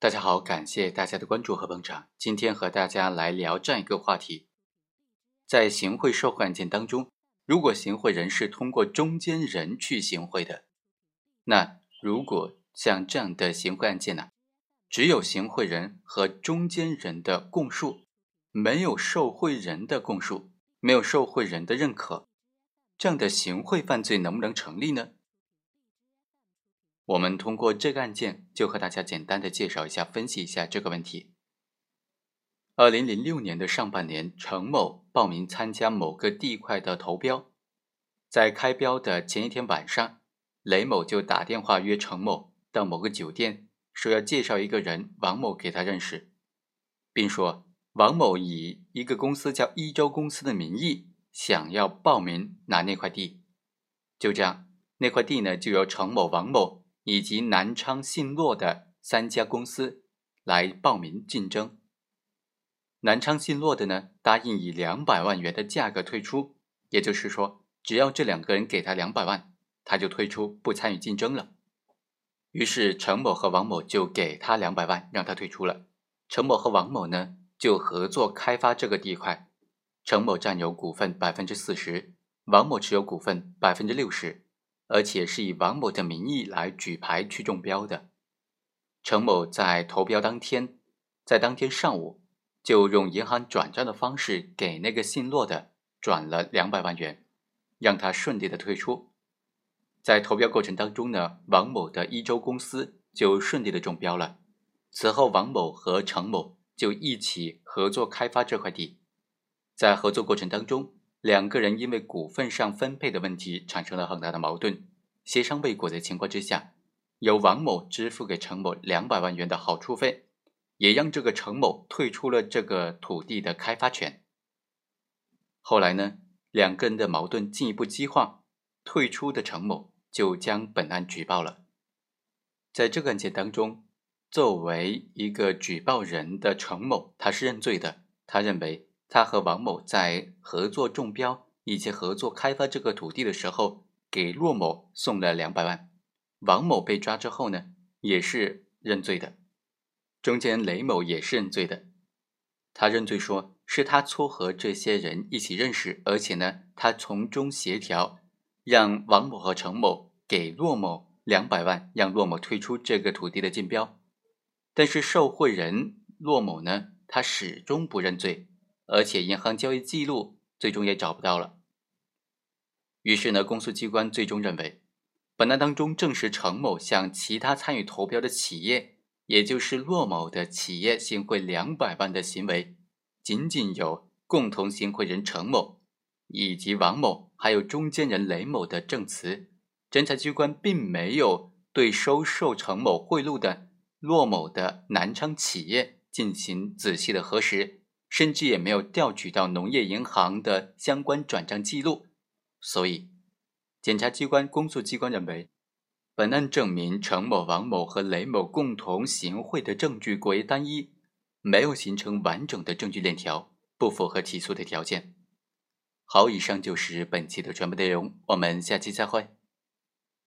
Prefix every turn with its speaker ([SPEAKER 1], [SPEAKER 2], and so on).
[SPEAKER 1] 大家好，感谢大家的关注和捧场。今天和大家来聊这样一个话题：在行贿受贿案件当中，如果行贿人是通过中间人去行贿的，那如果像这样的行贿案件呢，只有行贿人和中间人的供述，没有受贿人的供述，没有受贿人的认可，这样的行贿犯罪能不能成立呢？我们通过这个案件，就和大家简单的介绍一下、分析一下这个问题。二零零六年的上半年，程某报名参加某个地块的投标，在开标的前一天晚上，雷某就打电话约程某到某个酒店，说要介绍一个人王某给他认识，并说王某以一个公司叫一周公司的名义，想要报名拿那块地。就这样，那块地呢，就由程某、王某。以及南昌信诺的三家公司来报名竞争。南昌信诺的呢，答应以两百万元的价格退出，也就是说，只要这两个人给他两百万，他就退出，不参与竞争了。于是陈某和王某就给他两百万，让他退出了。陈某和王某呢，就合作开发这个地块，陈某占有股份百分之四十，王某持有股份百分之六十。而且是以王某的名义来举牌去中标的。程某在投标当天，在当天上午就用银行转账的方式给那个姓骆的转了两百万元，让他顺利的退出。在投标过程当中呢，王某的一周公司就顺利的中标了。此后，王某和程某就一起合作开发这块地。在合作过程当中，两个人因为股份上分配的问题产生了很大的矛盾，协商未果的情况之下，由王某支付给程某两百万元的好处费，也让这个程某退出了这个土地的开发权。后来呢，两个人的矛盾进一步激化，退出的程某就将本案举报了。在这个案件当中，作为一个举报人的程某，他是认罪的，他认为。他和王某在合作中标以及合作开发这个土地的时候，给骆某送了两百万。王某被抓之后呢，也是认罪的。中间雷某也是认罪的，他认罪说是他撮合这些人一起认识，而且呢，他从中协调，让王某和程某给骆某两百万，让骆某退出这个土地的竞标。但是受贿人骆某呢，他始终不认罪。而且银行交易记录最终也找不到了。于是呢，公诉机关最终认为，本案当中证实程某向其他参与投标的企业，也就是骆某的企业行贿两百万的行为，仅仅有共同行贿人程某以及王某，还有中间人雷某的证词。侦查机关并没有对收受程某贿赂的骆某的南昌企业进行仔细的核实。甚至也没有调取到农业银行的相关转账记录，所以，检察机关、公诉机关认为，本案证明程某、王某和雷某共同行贿的证据过于单一，没有形成完整的证据链条，不符合起诉的条件。好，以上就是本期的全部内容，我们下期再会。